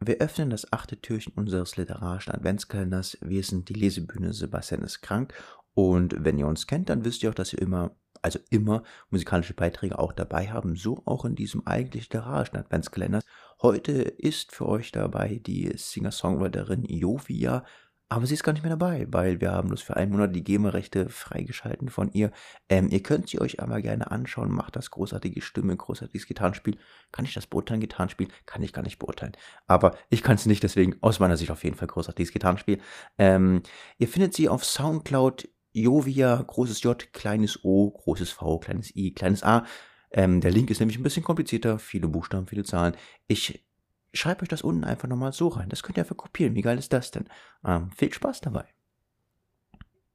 Wir öffnen das achte Türchen unseres literarischen Adventskalenders. Wir sind die Lesebühne Sebastian ist krank. Und wenn ihr uns kennt, dann wisst ihr auch, dass wir immer, also immer musikalische Beiträge auch dabei haben. So auch in diesem eigentlich literarischen Adventskalender. Heute ist für euch dabei die Singer-Songwriterin Jovia aber sie ist gar nicht mehr dabei, weil wir haben bloß für einen Monat die GEMA-Rechte freigeschalten von ihr. Ähm, ihr könnt sie euch aber gerne anschauen. Macht das großartige Stimme, großartiges Gitarrenspiel. Kann ich das beurteilen, Gitarrenspiel? Kann ich gar nicht beurteilen. Aber ich kann es nicht, deswegen aus meiner Sicht auf jeden Fall großartiges Gitarrenspiel. Ähm, ihr findet sie auf Soundcloud, Jovia, großes J, kleines O, großes V, kleines I, kleines A. Ähm, der Link ist nämlich ein bisschen komplizierter, viele Buchstaben, viele Zahlen. Ich schreibt euch das unten einfach nochmal so rein. Das könnt ihr einfach kopieren. Wie geil ist das denn? Ähm, viel Spaß dabei.